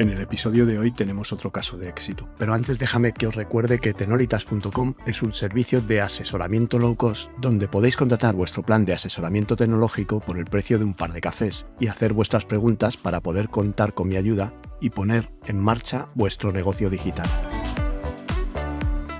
En el episodio de hoy tenemos otro caso de éxito, pero antes déjame que os recuerde que tenoritas.com es un servicio de asesoramiento low cost donde podéis contratar vuestro plan de asesoramiento tecnológico por el precio de un par de cafés y hacer vuestras preguntas para poder contar con mi ayuda y poner en marcha vuestro negocio digital.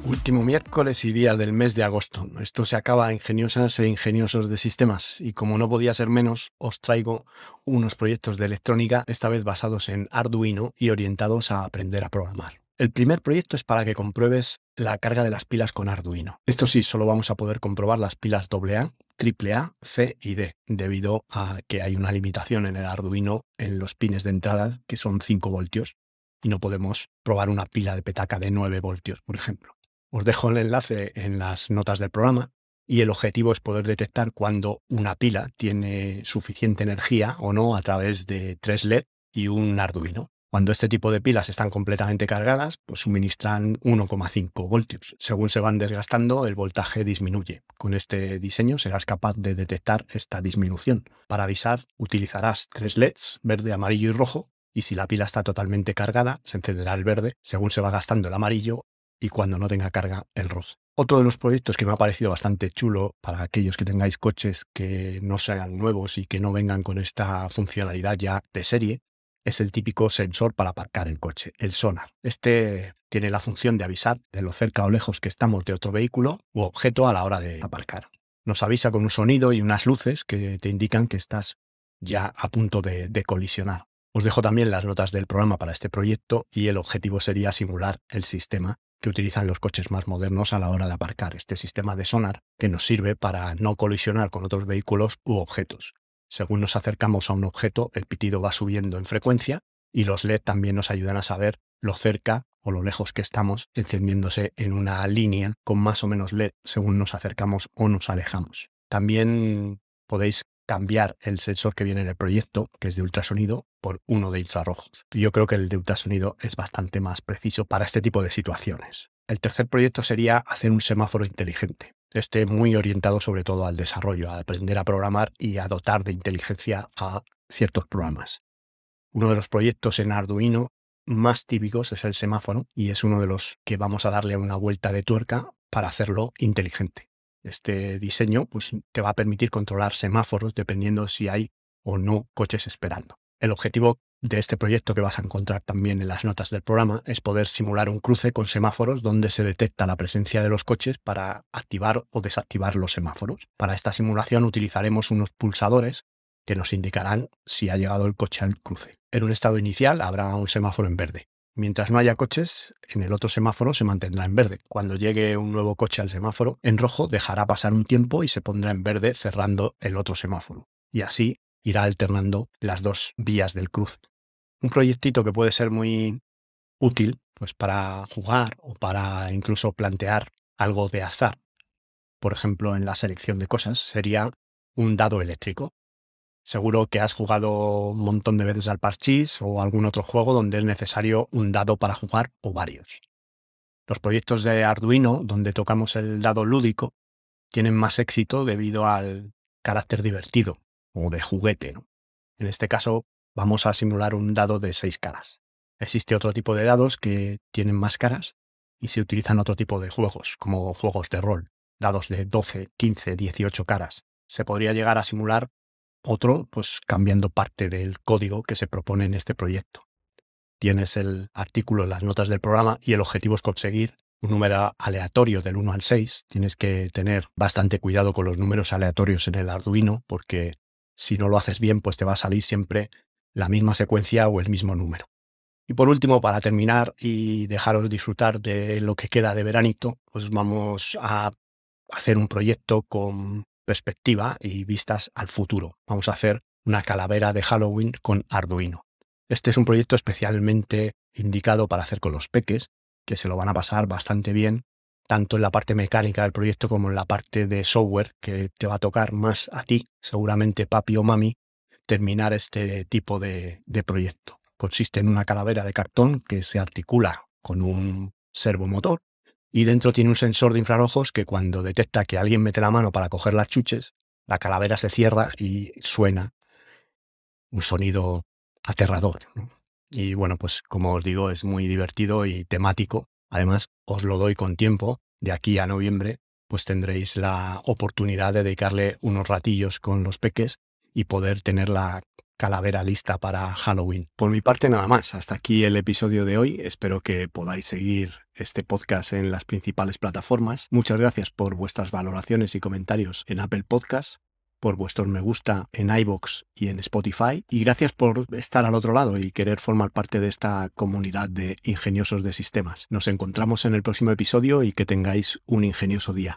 Último miércoles y día del mes de agosto. Esto se acaba ingeniosas e ingeniosos de sistemas y como no podía ser menos, os traigo unos proyectos de electrónica, esta vez basados en Arduino y orientados a aprender a programar. El primer proyecto es para que compruebes la carga de las pilas con Arduino. Esto sí, solo vamos a poder comprobar las pilas AA, AAA, C y D, debido a que hay una limitación en el Arduino en los pines de entrada, que son 5 voltios, y no podemos probar una pila de petaca de 9 voltios, por ejemplo. Os dejo el enlace en las notas del programa y el objetivo es poder detectar cuando una pila tiene suficiente energía o no a través de tres LED y un Arduino. Cuando este tipo de pilas están completamente cargadas, pues suministran 1,5 voltios. Según se van desgastando, el voltaje disminuye. Con este diseño serás capaz de detectar esta disminución. Para avisar, utilizarás tres LEDs, verde, amarillo y rojo, y si la pila está totalmente cargada, se encenderá el verde. Según se va gastando el amarillo, y cuando no tenga carga el rojo. Otro de los proyectos que me ha parecido bastante chulo para aquellos que tengáis coches que no sean nuevos y que no vengan con esta funcionalidad ya de serie es el típico sensor para aparcar el coche, el sonar. Este tiene la función de avisar de lo cerca o lejos que estamos de otro vehículo u objeto a la hora de aparcar. Nos avisa con un sonido y unas luces que te indican que estás ya a punto de, de colisionar. Os dejo también las notas del programa para este proyecto y el objetivo sería simular el sistema que utilizan los coches más modernos a la hora de aparcar, este sistema de sonar que nos sirve para no colisionar con otros vehículos u objetos. Según nos acercamos a un objeto, el pitido va subiendo en frecuencia y los LED también nos ayudan a saber lo cerca o lo lejos que estamos, encendiéndose en una línea con más o menos LED según nos acercamos o nos alejamos. También podéis cambiar el sensor que viene en el proyecto, que es de ultrasonido, por uno de infrarrojos. Yo creo que el de ultrasonido es bastante más preciso para este tipo de situaciones. El tercer proyecto sería hacer un semáforo inteligente. Este muy orientado sobre todo al desarrollo, a aprender a programar y a dotar de inteligencia a ciertos programas. Uno de los proyectos en Arduino más típicos es el semáforo y es uno de los que vamos a darle una vuelta de tuerca para hacerlo inteligente. Este diseño pues, te va a permitir controlar semáforos dependiendo si hay o no coches esperando. El objetivo de este proyecto que vas a encontrar también en las notas del programa es poder simular un cruce con semáforos donde se detecta la presencia de los coches para activar o desactivar los semáforos. Para esta simulación utilizaremos unos pulsadores que nos indicarán si ha llegado el coche al cruce. En un estado inicial habrá un semáforo en verde. Mientras no haya coches, en el otro semáforo se mantendrá en verde. Cuando llegue un nuevo coche al semáforo, en rojo dejará pasar un tiempo y se pondrá en verde cerrando el otro semáforo. Y así irá alternando las dos vías del cruce. Un proyectito que puede ser muy útil pues para jugar o para incluso plantear algo de azar. Por ejemplo, en la selección de cosas sería un dado eléctrico. Seguro que has jugado un montón de veces al parchís o algún otro juego donde es necesario un dado para jugar o varios. Los proyectos de Arduino, donde tocamos el dado lúdico, tienen más éxito debido al carácter divertido o de juguete. En este caso, vamos a simular un dado de seis caras. Existe otro tipo de dados que tienen más caras y se utilizan otro tipo de juegos, como juegos de rol, dados de 12, 15, 18 caras. Se podría llegar a simular otro, pues cambiando parte del código que se propone en este proyecto. Tienes el artículo las notas del programa y el objetivo es conseguir un número aleatorio del 1 al 6. Tienes que tener bastante cuidado con los números aleatorios en el Arduino porque si no lo haces bien, pues te va a salir siempre la misma secuencia o el mismo número. Y por último, para terminar y dejaros disfrutar de lo que queda de veranito, pues vamos a hacer un proyecto con perspectiva y vistas al futuro. Vamos a hacer una calavera de Halloween con Arduino. Este es un proyecto especialmente indicado para hacer con los peques, que se lo van a pasar bastante bien tanto en la parte mecánica del proyecto como en la parte de software, que te va a tocar más a ti, seguramente papi o mami, terminar este tipo de, proyecto. Consiste en una calavera de cartón que se articula con un servomotor y dentro tiene un sensor de infrarrojos que cuando detecta que alguien mete la mano para coger las chuches, la calavera se cierra y suena un sonido aterrador. Y bueno, pues como os digo, es muy divertido y temático. Además, os lo doy con tiempo. De aquí a noviembre, pues tendréis la oportunidad de dedicarle unos ratillos con los peques y poder tener la calavera lista para Halloween. Por mi parte nada más, hasta aquí el episodio de hoy. Espero que podáis seguir este podcast en las principales plataformas. Muchas gracias por vuestras valoraciones y comentarios en Apple Podcast por vuestros me gusta en iBox y en Spotify. Y gracias por estar al otro lado y querer formar parte de esta comunidad de ingeniosos de sistemas. Nos encontramos en el próximo episodio y que tengáis un ingenioso día.